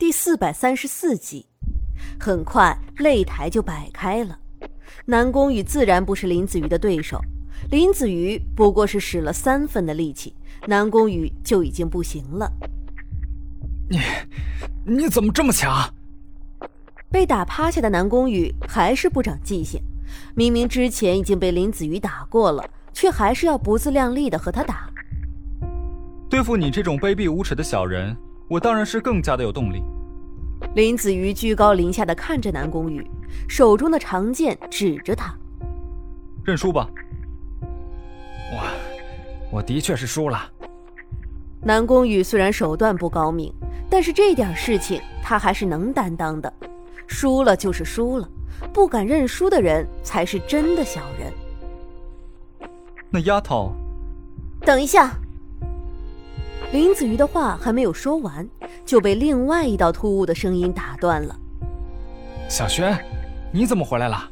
第四百三十四集，很快擂台就摆开了。南宫羽自然不是林子瑜的对手，林子瑜不过是使了三分的力气，南宫羽就已经不行了。你，你怎么这么强？被打趴下的南宫羽还是不长记性，明明之前已经被林子瑜打过了，却还是要不自量力的和他打。对付你这种卑鄙无耻的小人。我当然是更加的有动力。林子瑜居高临下的看着南宫羽，手中的长剑指着他：“认输吧。”我，我的确是输了。南宫羽虽然手段不高明，但是这点事情他还是能担当的。输了就是输了，不敢认输的人才是真的小人。那丫头，等一下。林子瑜的话还没有说完，就被另外一道突兀的声音打断了。小轩，你怎么回来了？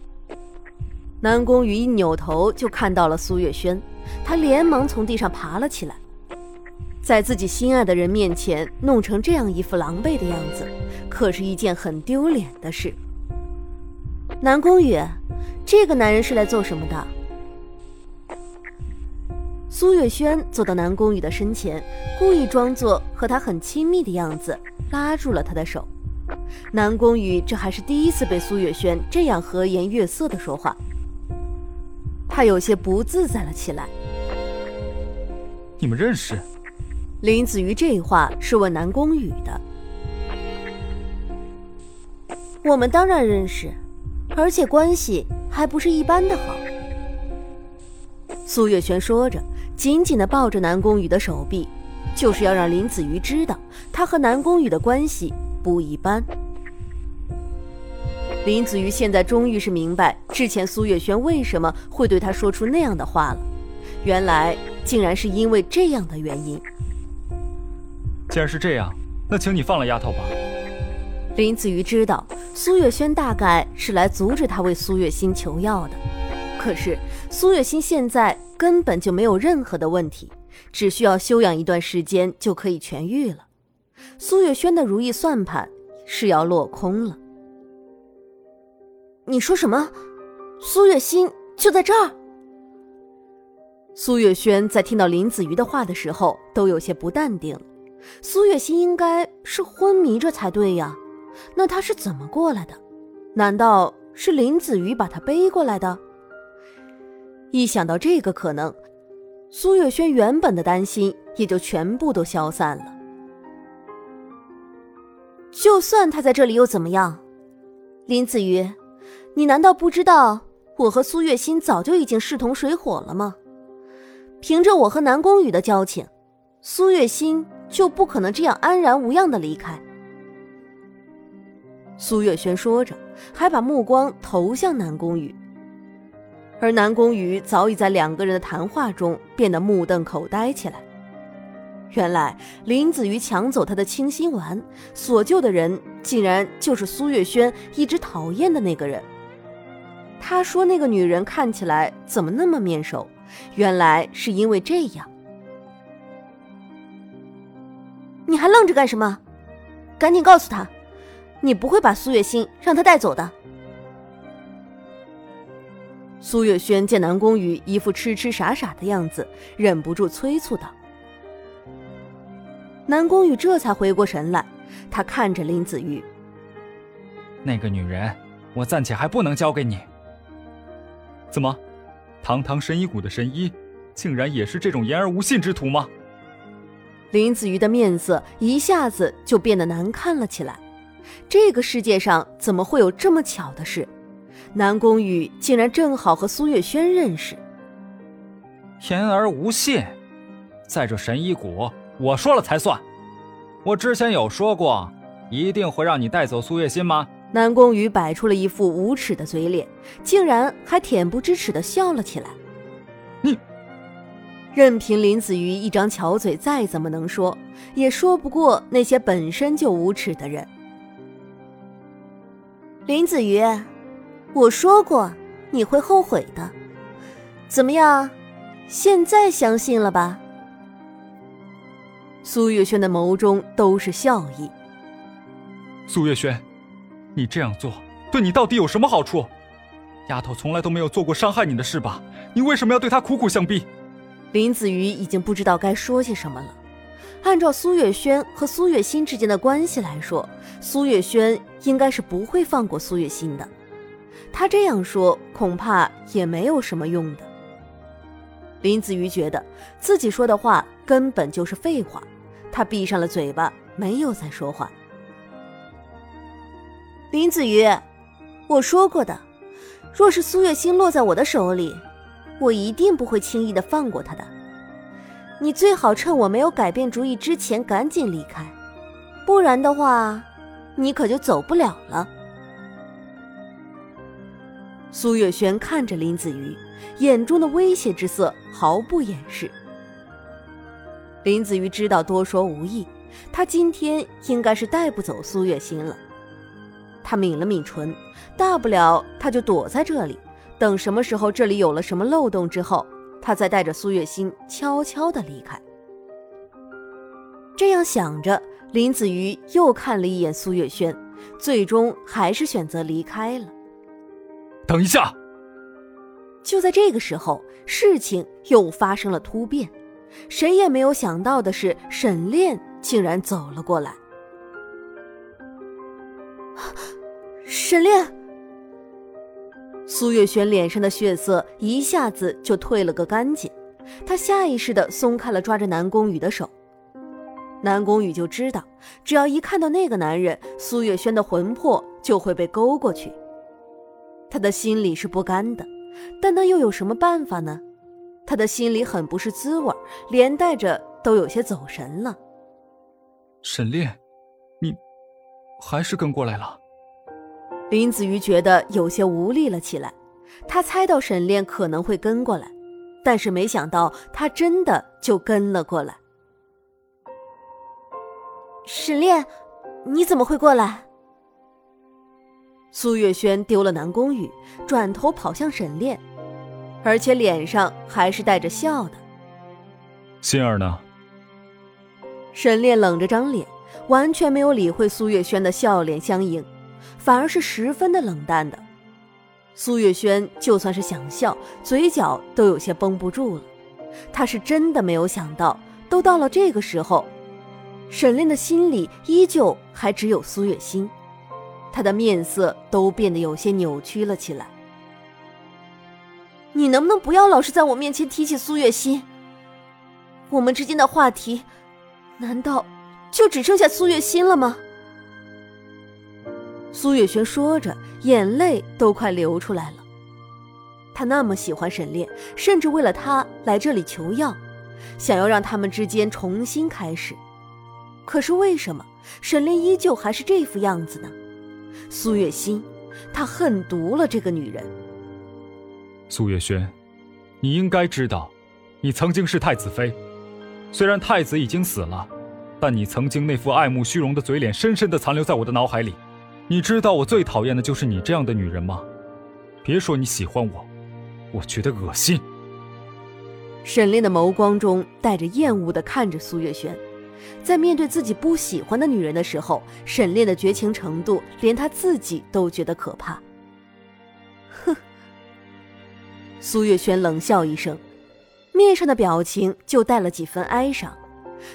南宫羽一扭头就看到了苏月轩，他连忙从地上爬了起来。在自己心爱的人面前弄成这样一副狼狈的样子，可是一件很丢脸的事。南宫羽，这个男人是来做什么的？苏月轩走到南宫羽的身前，故意装作和他很亲密的样子，拉住了他的手。南宫羽这还是第一次被苏月轩这样和颜悦色的说话，他有些不自在了起来。你们认识？林子瑜这话是问南宫羽的。我们当然认识，而且关系还不是一般的好。苏月轩说着。紧紧的抱着南宫羽的手臂，就是要让林子瑜知道他和南宫羽的关系不一般。林子瑜现在终于是明白之前苏月轩为什么会对他说出那样的话了，原来竟然是因为这样的原因。既然是这样，那请你放了丫头吧。林子瑜知道苏月轩大概是来阻止他为苏月心求药的，可是苏月心现在。根本就没有任何的问题，只需要休养一段时间就可以痊愈了。苏月轩的如意算盘是要落空了。你说什么？苏月心就在这儿？苏月轩在听到林子瑜的话的时候都有些不淡定。苏月心应该是昏迷着才对呀，那他是怎么过来的？难道是林子瑜把他背过来的？一想到这个可能，苏月轩原本的担心也就全部都消散了。就算他在这里又怎么样？林子瑜，你难道不知道我和苏月心早就已经势同水火了吗？凭着我和南宫羽的交情，苏月心就不可能这样安然无恙的离开。苏月轩说着，还把目光投向南宫羽。而南宫羽早已在两个人的谈话中变得目瞪口呆起来。原来林子瑜抢走他的清心丸，所救的人竟然就是苏月轩一直讨厌的那个人。他说那个女人看起来怎么那么面熟？原来是因为这样。你还愣着干什么？赶紧告诉他，你不会把苏月心让他带走的。苏月轩见南宫羽一副痴痴傻傻的样子，忍不住催促道：“南宫羽这才回过神来，他看着林子瑜，那个女人，我暂且还不能交给你。怎么，堂堂神医谷的神医，竟然也是这种言而无信之徒吗？”林子瑜的面色一下子就变得难看了起来。这个世界上怎么会有这么巧的事？南宫羽竟然正好和苏月轩认识。言而无信，在这神医谷，我说了才算。我之前有说过，一定会让你带走苏月心吗？南宫羽摆出了一副无耻的嘴脸，竟然还恬不知耻的笑了起来。你，任凭林子瑜一张巧嘴再怎么能说，也说不过那些本身就无耻的人。林子瑜。我说过，你会后悔的。怎么样，现在相信了吧？苏月轩的眸中都是笑意。苏月轩，你这样做对你到底有什么好处？丫头从来都没有做过伤害你的事吧？你为什么要对她苦苦相逼？林子瑜已经不知道该说些什么了。按照苏月轩和苏月心之间的关系来说，苏月轩应该是不会放过苏月心的。他这样说恐怕也没有什么用的。林子瑜觉得自己说的话根本就是废话，他闭上了嘴巴，没有再说话。林子瑜，我说过的，若是苏月心落在我的手里，我一定不会轻易的放过他的。你最好趁我没有改变主意之前赶紧离开，不然的话，你可就走不了了。苏月轩看着林子瑜，眼中的威胁之色毫不掩饰。林子瑜知道多说无益，他今天应该是带不走苏月心了。他抿了抿唇，大不了他就躲在这里，等什么时候这里有了什么漏洞之后。他再带着苏月心悄悄的离开。这样想着，林子瑜又看了一眼苏月轩，最终还是选择离开了。等一下！就在这个时候，事情又发生了突变。谁也没有想到的是，沈炼竟然走了过来。沈炼。苏月轩脸上的血色一下子就退了个干净，他下意识的松开了抓着南宫羽的手。南宫羽就知道，只要一看到那个男人，苏月轩的魂魄就会被勾过去。他的心里是不甘的，但那又有什么办法呢？他的心里很不是滋味，连带着都有些走神了。沈炼，你还是跟过来了。林子瑜觉得有些无力了起来，他猜到沈炼可能会跟过来，但是没想到他真的就跟了过来。沈炼，你怎么会过来？苏月轩丢了南宫羽，转头跑向沈炼，而且脸上还是带着笑的。心儿呢？沈炼冷着张脸，完全没有理会苏月轩的笑脸相迎。反而是十分的冷淡的，苏月轩就算是想笑，嘴角都有些绷不住了。他是真的没有想到，都到了这个时候，沈炼的心里依旧还只有苏月心，他的面色都变得有些扭曲了起来。你能不能不要老是在我面前提起苏月心？我们之间的话题，难道就只剩下苏月心了吗？苏月轩说着，眼泪都快流出来了。他那么喜欢沈炼，甚至为了他来这里求药，想要让他们之间重新开始。可是为什么沈炼依旧还是这副样子呢？苏月心，他恨毒了这个女人。苏月轩，你应该知道，你曾经是太子妃，虽然太子已经死了，但你曾经那副爱慕虚荣的嘴脸，深深的残留在我的脑海里。你知道我最讨厌的就是你这样的女人吗？别说你喜欢我，我觉得恶心。沈炼的眸光中带着厌恶的看着苏月轩，在面对自己不喜欢的女人的时候，沈炼的绝情程度连他自己都觉得可怕。哼！苏月轩冷笑一声，面上的表情就带了几分哀伤。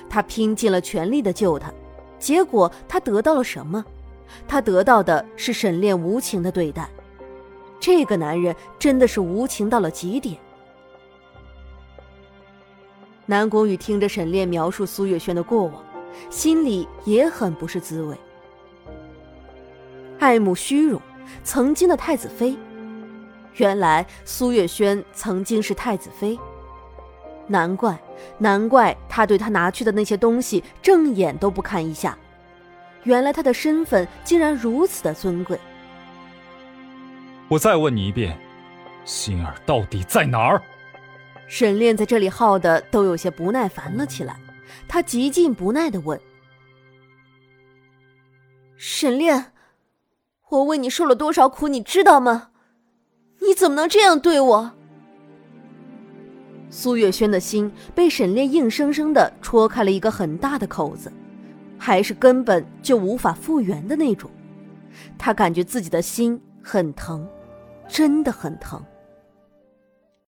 他拼尽了全力的救她，结果他得到了什么？他得到的是沈炼无情的对待，这个男人真的是无情到了极点。南宫羽听着沈炼描述苏月轩的过往，心里也很不是滋味。爱慕虚荣，曾经的太子妃，原来苏月轩曾经是太子妃，难怪，难怪他对他拿去的那些东西正眼都不看一下。原来他的身份竟然如此的尊贵。我再问你一遍，心儿到底在哪儿？沈炼在这里耗的都有些不耐烦了起来，他极尽不耐的问：“沈炼，我为你受了多少苦，你知道吗？你怎么能这样对我？”苏月轩的心被沈炼硬生生的戳开了一个很大的口子。还是根本就无法复原的那种。他感觉自己的心很疼，真的很疼。